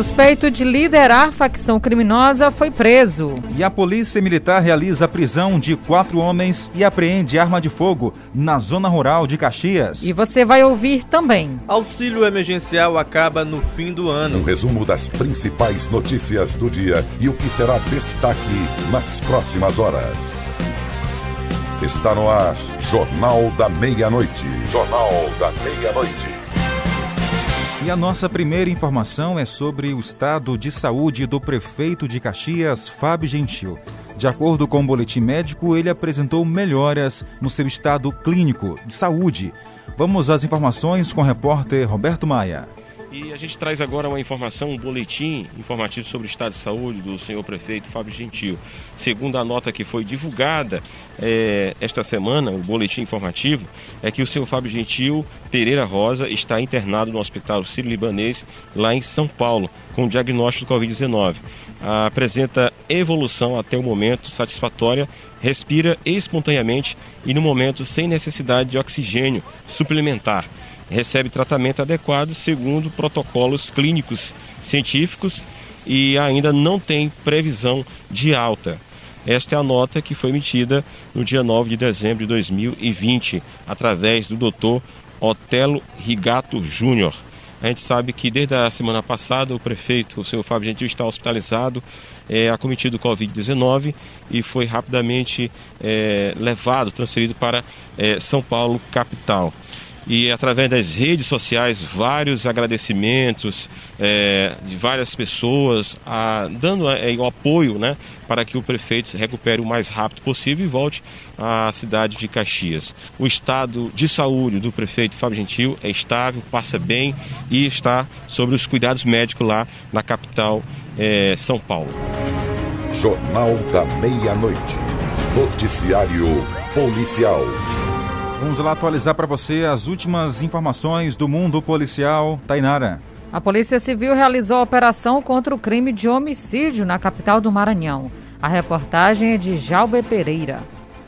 Suspeito de liderar facção criminosa foi preso. E a Polícia Militar realiza a prisão de quatro homens e apreende arma de fogo na zona rural de Caxias. E você vai ouvir também. Auxílio emergencial acaba no fim do ano. Um resumo das principais notícias do dia e o que será destaque nas próximas horas. Está no ar, Jornal da Meia-Noite. Jornal da Meia-Noite. E a nossa primeira informação é sobre o estado de saúde do prefeito de Caxias, Fábio Gentil. De acordo com o boletim médico, ele apresentou melhoras no seu estado clínico de saúde. Vamos às informações com o repórter Roberto Maia. E a gente traz agora uma informação, um boletim informativo sobre o estado de saúde do senhor prefeito Fábio Gentil. Segundo a nota que foi divulgada é, esta semana, o boletim informativo, é que o senhor Fábio Gentil Pereira Rosa está internado no Hospital Sírio-Libanês, lá em São Paulo, com diagnóstico de Covid-19. Apresenta evolução até o momento satisfatória, respira espontaneamente e no momento sem necessidade de oxigênio suplementar recebe tratamento adequado segundo protocolos clínicos científicos e ainda não tem previsão de alta. Esta é a nota que foi emitida no dia 9 de dezembro de 2020, através do Dr. Otelo Rigato Júnior. A gente sabe que desde a semana passada o prefeito, o senhor Fábio Gentil, está hospitalizado, é, acometido Covid-19 e foi rapidamente é, levado, transferido para é, São Paulo, capital e através das redes sociais vários agradecimentos é, de várias pessoas a, dando é, o apoio né, para que o prefeito se recupere o mais rápido possível e volte à cidade de Caxias. O estado de saúde do prefeito Fábio Gentil é estável, passa bem e está sobre os cuidados médicos lá na capital é, São Paulo. Jornal da Meia-Noite. Noticiário Policial. Vamos lá atualizar para você as últimas informações do mundo policial. Tainara. A Polícia Civil realizou a operação contra o crime de homicídio na capital do Maranhão. A reportagem é de Jalber Pereira.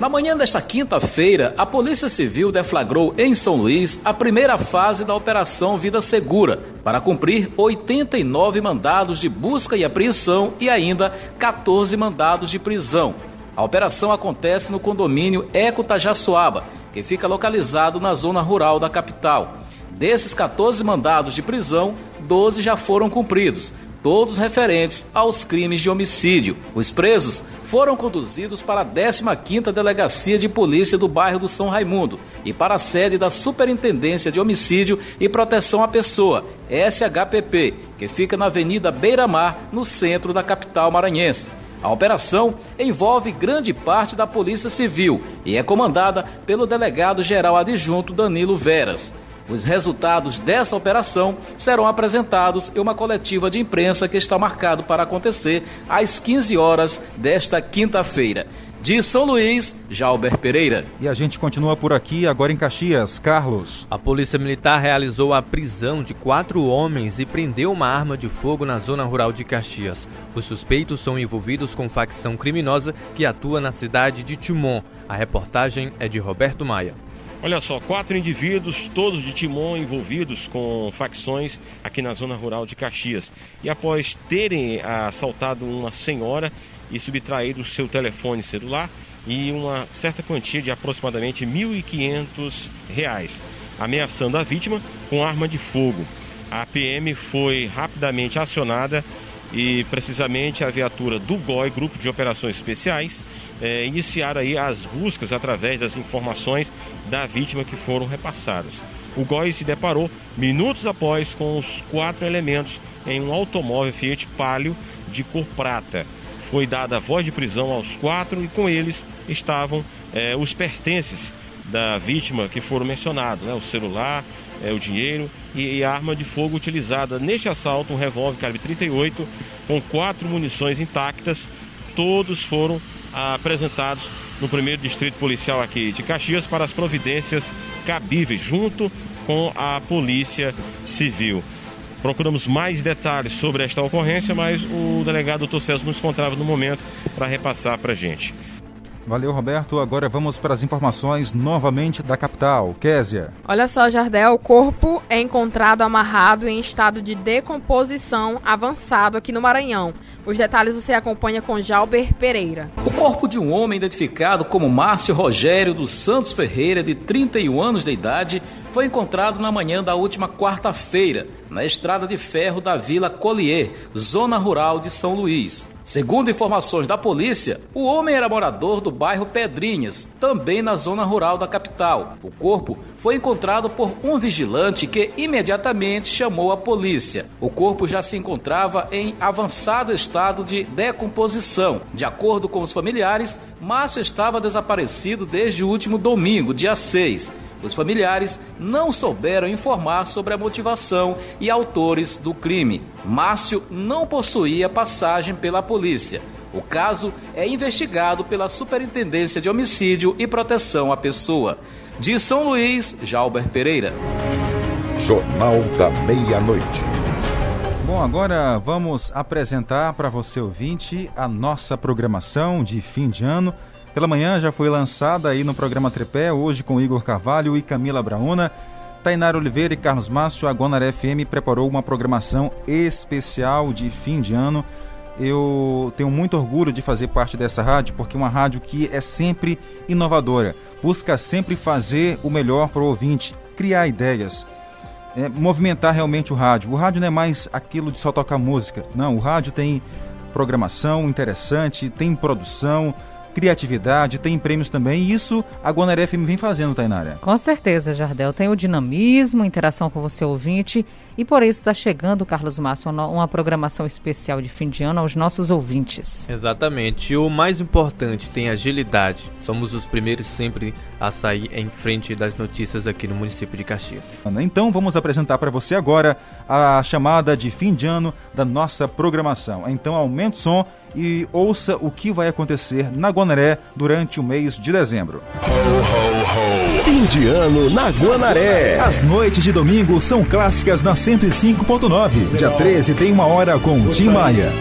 Na manhã desta quinta-feira, a Polícia Civil deflagrou em São Luís a primeira fase da Operação Vida Segura, para cumprir 89 mandados de busca e apreensão e ainda 14 mandados de prisão. A operação acontece no condomínio Eco Tajaçoaba, que fica localizado na zona rural da capital. Desses 14 mandados de prisão, 12 já foram cumpridos, todos referentes aos crimes de homicídio. Os presos foram conduzidos para a 15ª Delegacia de Polícia do bairro do São Raimundo e para a sede da Superintendência de Homicídio e Proteção à Pessoa, SHPP, que fica na Avenida Beira Mar, no centro da capital maranhense. A operação envolve grande parte da Polícia Civil e é comandada pelo delegado-geral adjunto Danilo Veras. Os resultados dessa operação serão apresentados em uma coletiva de imprensa que está marcado para acontecer às 15 horas desta quinta-feira. De São Luís, Jalber Pereira. E a gente continua por aqui, agora em Caxias. Carlos. A Polícia Militar realizou a prisão de quatro homens e prendeu uma arma de fogo na zona rural de Caxias. Os suspeitos são envolvidos com facção criminosa que atua na cidade de Timon. A reportagem é de Roberto Maia. Olha só, quatro indivíduos, todos de Timon, envolvidos com facções aqui na zona rural de Caxias. E após terem assaltado uma senhora e subtraído o seu telefone celular e uma certa quantia de aproximadamente R$ 1.500, ameaçando a vítima com arma de fogo. A PM foi rapidamente acionada e precisamente a viatura do GOI, Grupo de Operações Especiais, é, iniciaram aí as buscas através das informações da vítima que foram repassadas. O GOI se deparou minutos após com os quatro elementos em um automóvel Fiat Palio de cor prata. Foi dada a voz de prisão aos quatro e com eles estavam é, os pertences da vítima que foram mencionados, né? o celular, é, o dinheiro e, e, a arma de fogo utilizada neste assalto, um revólver calibre 38 com quatro munições intactas. Todos foram apresentados no primeiro distrito policial aqui de Caxias para as providências cabíveis, junto com a Polícia Civil. Procuramos mais detalhes sobre esta ocorrência, mas o delegado Dr. Celso não se encontrava no momento para repassar para a gente. Valeu, Roberto. Agora vamos para as informações novamente da capital. Késia. Olha só, Jardel, o corpo é encontrado amarrado em estado de decomposição avançado aqui no Maranhão. Os detalhes você acompanha com Jalber Pereira. O corpo de um homem identificado como Márcio Rogério dos Santos Ferreira, de 31 anos de idade, foi encontrado na manhã da última quarta-feira, na estrada de ferro da Vila Collier, zona rural de São Luís. Segundo informações da polícia, o homem era morador do bairro Pedrinhas, também na zona rural da capital. O corpo foi encontrado por um vigilante que imediatamente chamou a polícia. O corpo já se encontrava em avançado estado de decomposição. De acordo com os familiares, Márcio estava desaparecido desde o último domingo, dia 6. Os familiares não souberam informar sobre a motivação e autores do crime. Márcio não possuía passagem pela polícia. O caso é investigado pela Superintendência de Homicídio e Proteção à Pessoa. De São Luís, Jalber Pereira. Jornal da Meia-Noite. Bom, agora vamos apresentar para você ouvinte a nossa programação de fim de ano. Pela manhã já foi lançada aí no programa Trepé, hoje com Igor Carvalho e Camila Brauna. Tainara Oliveira e Carlos Márcio, a Guanaré FM preparou uma programação especial de fim de ano. Eu tenho muito orgulho de fazer parte dessa rádio, porque é uma rádio que é sempre inovadora, busca sempre fazer o melhor para o ouvinte, criar ideias, é, movimentar realmente o rádio. O rádio não é mais aquilo de só tocar música, não, o rádio tem programação interessante, tem produção, criatividade, tem prêmios também, e isso a Guanaré FM vem fazendo, Tainara. Com certeza, Jardel. Tem o dinamismo, interação com você ouvinte, e por isso está chegando, Carlos Márcio, uma programação especial de fim de ano aos nossos ouvintes. Exatamente. E o mais importante, tem agilidade. Somos os primeiros sempre a sair em frente das notícias aqui no município de Caxias. Então vamos apresentar para você agora a chamada de fim de ano da nossa programação. Então aumente o som e ouça o que vai acontecer na Guanaré durante o mês de dezembro. Ho, ho, ho. Fim de ano na Guanaré. As noites de domingo são clássicas na 105.9. Dia 13 tem uma hora com Tim Maia.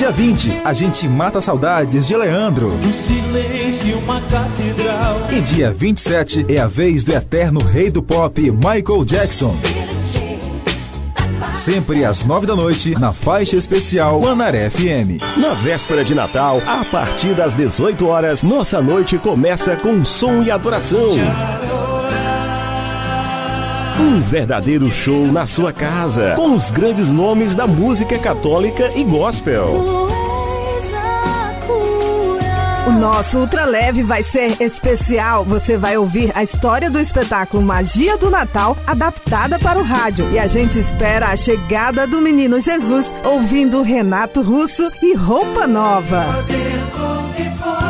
Dia 20, a gente mata saudades de Leandro. No silêncio, uma catedral. E dia 27 é a vez do eterno rei do pop, Michael Jackson. Sempre às nove da noite, na faixa especial Manaré FM. Na véspera de Natal, a partir das 18 horas, nossa noite começa com som e adoração. Um verdadeiro show na sua casa, com os grandes nomes da música católica e gospel. O nosso Ultra Leve vai ser especial. Você vai ouvir a história do espetáculo Magia do Natal adaptada para o rádio. E a gente espera a chegada do menino Jesus ouvindo Renato Russo e Roupa Nova. Fazer com que fosse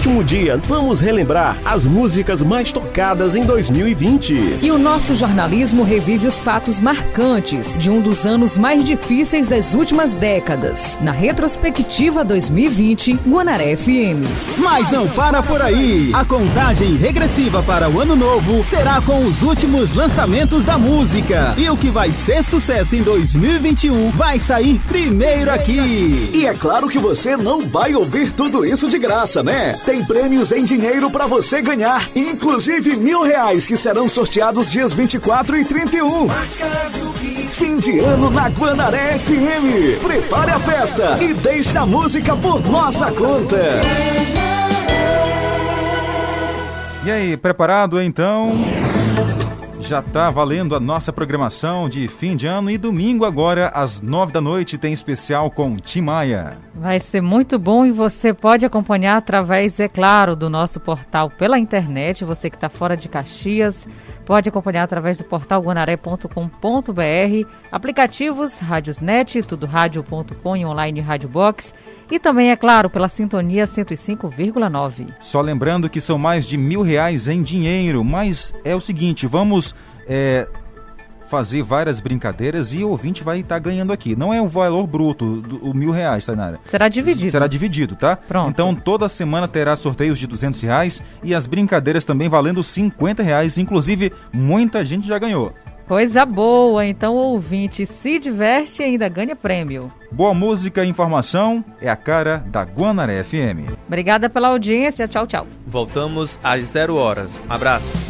último dia, vamos relembrar as músicas mais tocadas em 2020. E o nosso jornalismo revive os fatos marcantes de um dos anos mais difíceis das últimas décadas. Na retrospectiva 2020, Guanaré FM. Mas não para por aí. A contagem regressiva para o ano novo será com os últimos lançamentos da música. E o que vai ser sucesso em 2021 vai sair primeiro aqui. E é claro que você não vai ouvir tudo isso de graça, né? Tem prêmios em dinheiro para você ganhar, inclusive mil reais que serão sorteados dias 24 e 31. Fim de ano na Guanaré FM. Prepare a festa e deixe a música por nossa conta. E aí, preparado então? Já está valendo a nossa programação de fim de ano e domingo agora às nove da noite tem especial com Tim Maia. Vai ser muito bom e você pode acompanhar através, é claro, do nosso portal pela internet. Você que está fora de Caxias pode acompanhar através do portal guanaré.com.br, aplicativos Rádiosnet, tudo rádio.com e online Rádio Box e também, é claro, pela sintonia 105,9. Só lembrando que são mais de mil reais em dinheiro, mas é o seguinte, vamos é, fazer várias brincadeiras e o ouvinte vai estar tá ganhando aqui. Não é o valor bruto, do, o mil reais, Tainara. Será dividido. Será dividido, tá? Pronto. Então toda semana terá sorteios de duzentos reais e as brincadeiras também valendo cinquenta reais. Inclusive, muita gente já ganhou. Coisa boa, então o ouvinte se diverte e ainda ganha prêmio. Boa música e informação é a cara da Guanaré FM. Obrigada pela audiência, tchau, tchau. Voltamos às zero horas. Um abraço.